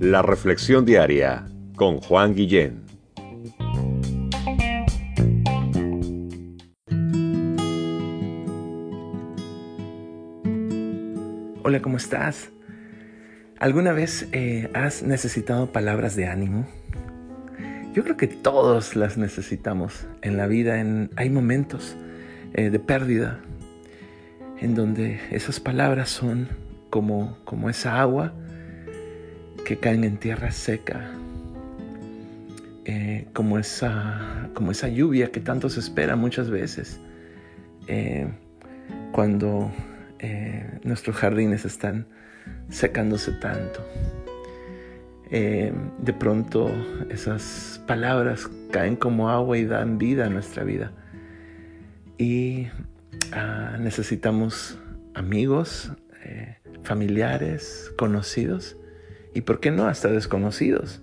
La Reflexión Diaria con Juan Guillén. Hola, ¿cómo estás? ¿Alguna vez eh, has necesitado palabras de ánimo? Yo creo que todos las necesitamos en la vida. hay momentos eh, de pérdida en donde esas palabras son como, como esa agua que caen en tierra seca, eh, como, esa, como esa lluvia que tanto se espera muchas veces, eh, cuando eh, nuestros jardines están secándose tanto. de pronto esas palabras caen como agua y dan vida a nuestra vida. Y ah, necesitamos amigos, familiares, conocidos y por qué no hasta desconocidos,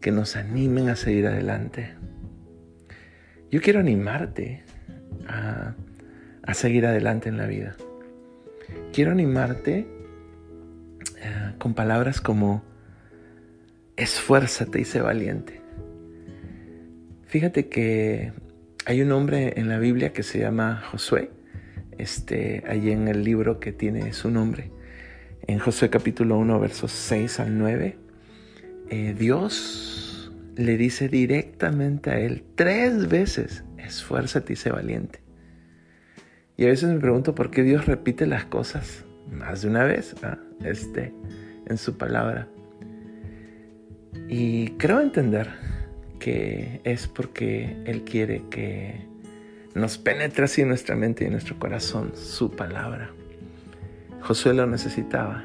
que nos animen a seguir adelante. Yo quiero animarte a, seguir adelante en la vida. Quiero animarte eh, con palabras como esfuérzate y sé valiente. Fíjate que hay un hombre en la Biblia que se llama Josué, este, allí en el libro que tiene su nombre en Josué capítulo 1, versos 6 al 9, eh, Dios le dice directamente a él tres veces, esfuérzate y sé valiente. Y a veces me pregunto por qué Dios repite las cosas más de una vez este, en su palabra. Y creo entender que es porque Él quiere que nos penetre así en nuestra mente y en nuestro corazón su palabra. Josué lo necesitaba.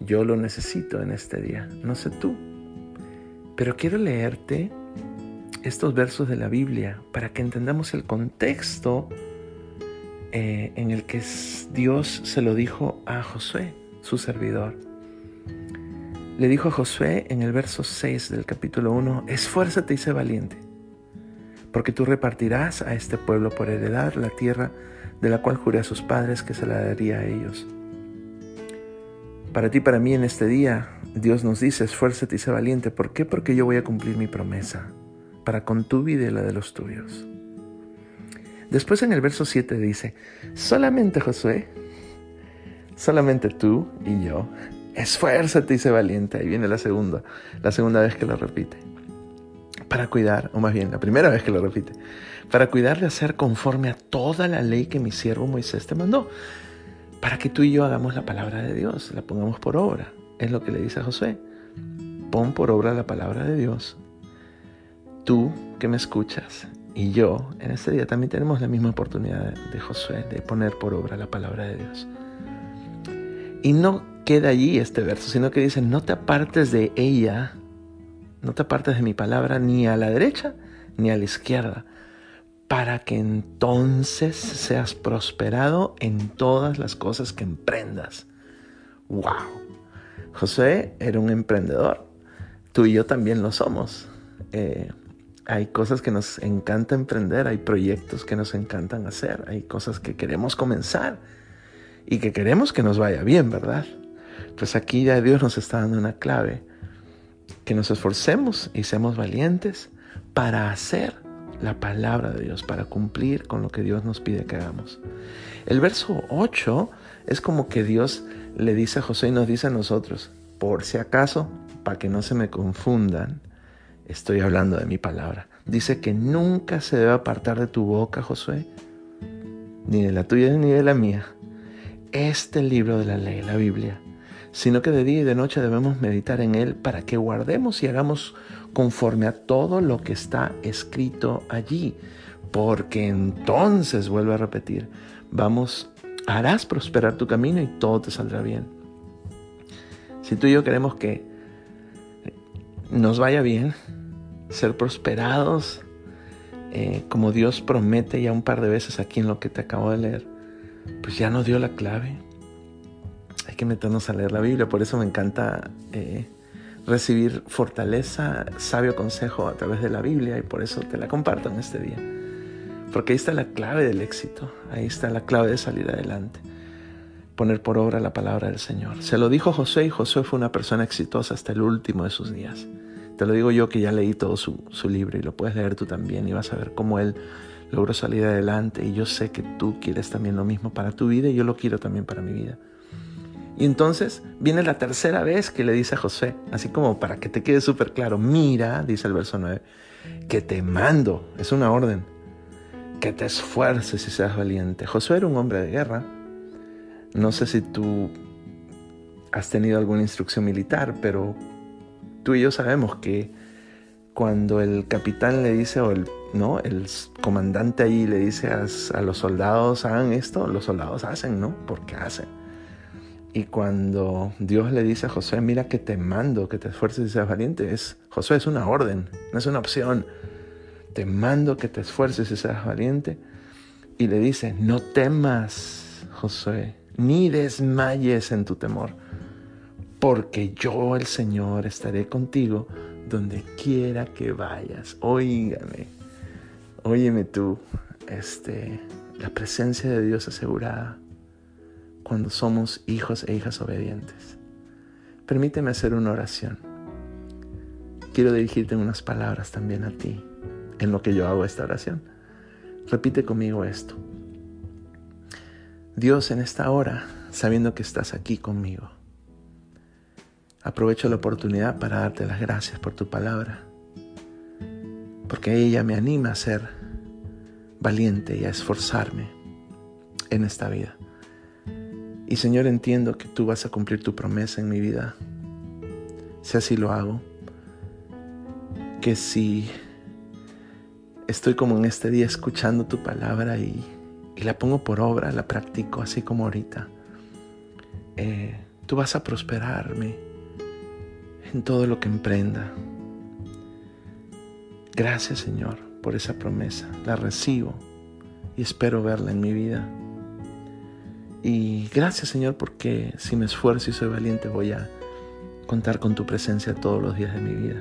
Yo lo necesito en este día. No sé tú. Pero quiero leerte estos versos de la Biblia para que entendamos el contexto eh, en el que Dios se lo dijo a Josué, su servidor. Le dijo a Josué en el verso 6 del capítulo 1, esfuérzate y sé valiente, porque tú repartirás a este pueblo por heredad la tierra de la cual juré a sus padres que se la daría a ellos. Para ti, para mí en este día, Dios nos dice, esfuérzate y sé valiente. ¿Por qué? Porque yo voy a cumplir mi promesa para con tu vida y la de los tuyos. Después en el verso 7 dice, solamente Josué, solamente tú y yo, esfuérzate y sé valiente. Ahí viene la segunda, la segunda vez que lo repite para cuidar, o más bien la primera vez que lo repite, para cuidar de hacer conforme a toda la ley que mi siervo Moisés te mandó, para que tú y yo hagamos la palabra de Dios, la pongamos por obra. Es lo que le dice a Josué. Pon por obra la palabra de Dios. Tú que me escuchas y yo en este día también tenemos la misma oportunidad de Josué de poner por obra la palabra de Dios. Y no queda allí este verso, sino que dice, no te apartes de ella no te apartes de mi palabra ni a la derecha ni a la izquierda, para que entonces seas prosperado en todas las cosas que emprendas. ¡Wow! José era un emprendedor. Tú y yo también lo somos. Eh, hay cosas que nos encanta emprender, hay proyectos que nos encantan hacer, hay cosas que queremos comenzar y que queremos que nos vaya bien, ¿verdad? Pues aquí ya Dios nos está dando una clave que nos esforcemos y seamos valientes para hacer la palabra de Dios, para cumplir con lo que Dios nos pide que hagamos. El verso 8 es como que Dios le dice a José y nos dice a nosotros, por si acaso, para que no se me confundan, estoy hablando de mi palabra. Dice que nunca se debe apartar de tu boca, Josué, ni de la tuya ni de la mía, este libro de la ley, la Biblia sino que de día y de noche debemos meditar en Él para que guardemos y hagamos conforme a todo lo que está escrito allí, porque entonces, vuelvo a repetir, vamos, harás prosperar tu camino y todo te saldrá bien. Si tú y yo queremos que nos vaya bien, ser prosperados, eh, como Dios promete ya un par de veces aquí en lo que te acabo de leer, pues ya nos dio la clave hay que meternos a leer la Biblia. Por eso me encanta eh, recibir fortaleza, sabio consejo a través de la Biblia y por eso te la comparto en este día. Porque ahí está la clave del éxito, ahí está la clave de salir adelante. poner por obra la palabra del Señor. Se lo dijo José y José fue una persona exitosa hasta el último de sus días. Te lo digo yo que ya leí todo su, su libro y lo puedes leer tú también y vas a ver cómo él logró salir adelante y yo sé que tú quieres también lo mismo para tu vida y yo lo quiero también para mi vida. Y entonces viene la tercera vez que le dice a José, así como para que te quede súper claro, mira, dice el verso 9, que te mando, es una orden, que te esfuerces y seas valiente. Josué era un hombre de guerra. No sé si tú has tenido alguna instrucción militar, pero tú y yo sabemos que cuando el capitán le dice, o el, ¿no? el comandante ahí le dice a, a los soldados, hagan esto, los soldados hacen, ¿no? Porque hacen. Y cuando Dios le dice a Josué, mira que te mando, que te esfuerces y seas valiente, es, Josué es una orden, no es una opción. Te mando que te esfuerces y seas valiente. Y le dice, no temas, Josué, ni desmayes en tu temor, porque yo, el Señor, estaré contigo donde quiera que vayas. Óigame, óyeme tú, este, la presencia de Dios asegurada cuando somos hijos e hijas obedientes. Permíteme hacer una oración. Quiero dirigirte unas palabras también a ti en lo que yo hago esta oración. Repite conmigo esto. Dios, en esta hora, sabiendo que estás aquí conmigo, aprovecho la oportunidad para darte las gracias por tu palabra, porque ella me anima a ser valiente y a esforzarme en esta vida. Y Señor, entiendo que tú vas a cumplir tu promesa en mi vida. Si así lo hago, que si estoy como en este día escuchando tu palabra y, la pongo por obra, la practico así como ahorita, eh, tú vas a prosperarme en todo lo que emprenda. Gracias Señor por esa promesa, la recibo y espero verla en mi vida. Y gracias Señor porque si me esfuerzo y soy valiente voy a contar con tu presencia todos los días de mi vida.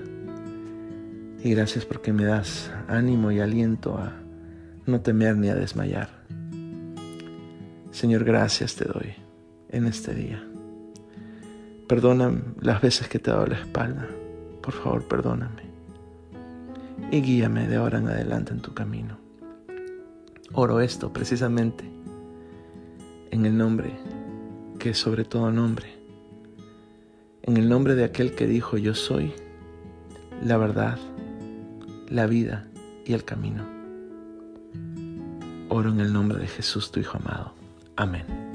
Y gracias porque me das ánimo y aliento a no temer ni a desmayar. Señor, gracias te doy en este día. Perdona las veces que te he dado la espalda. Por favor, perdóname. Y guíame de ahora en adelante en tu camino. Oro esto precisamente en el nombre que es sobre todo nombre, en el nombre de aquel que dijo yo soy la verdad, la vida y el camino. Oro en el nombre de Jesús, tu Hijo amado. Amén.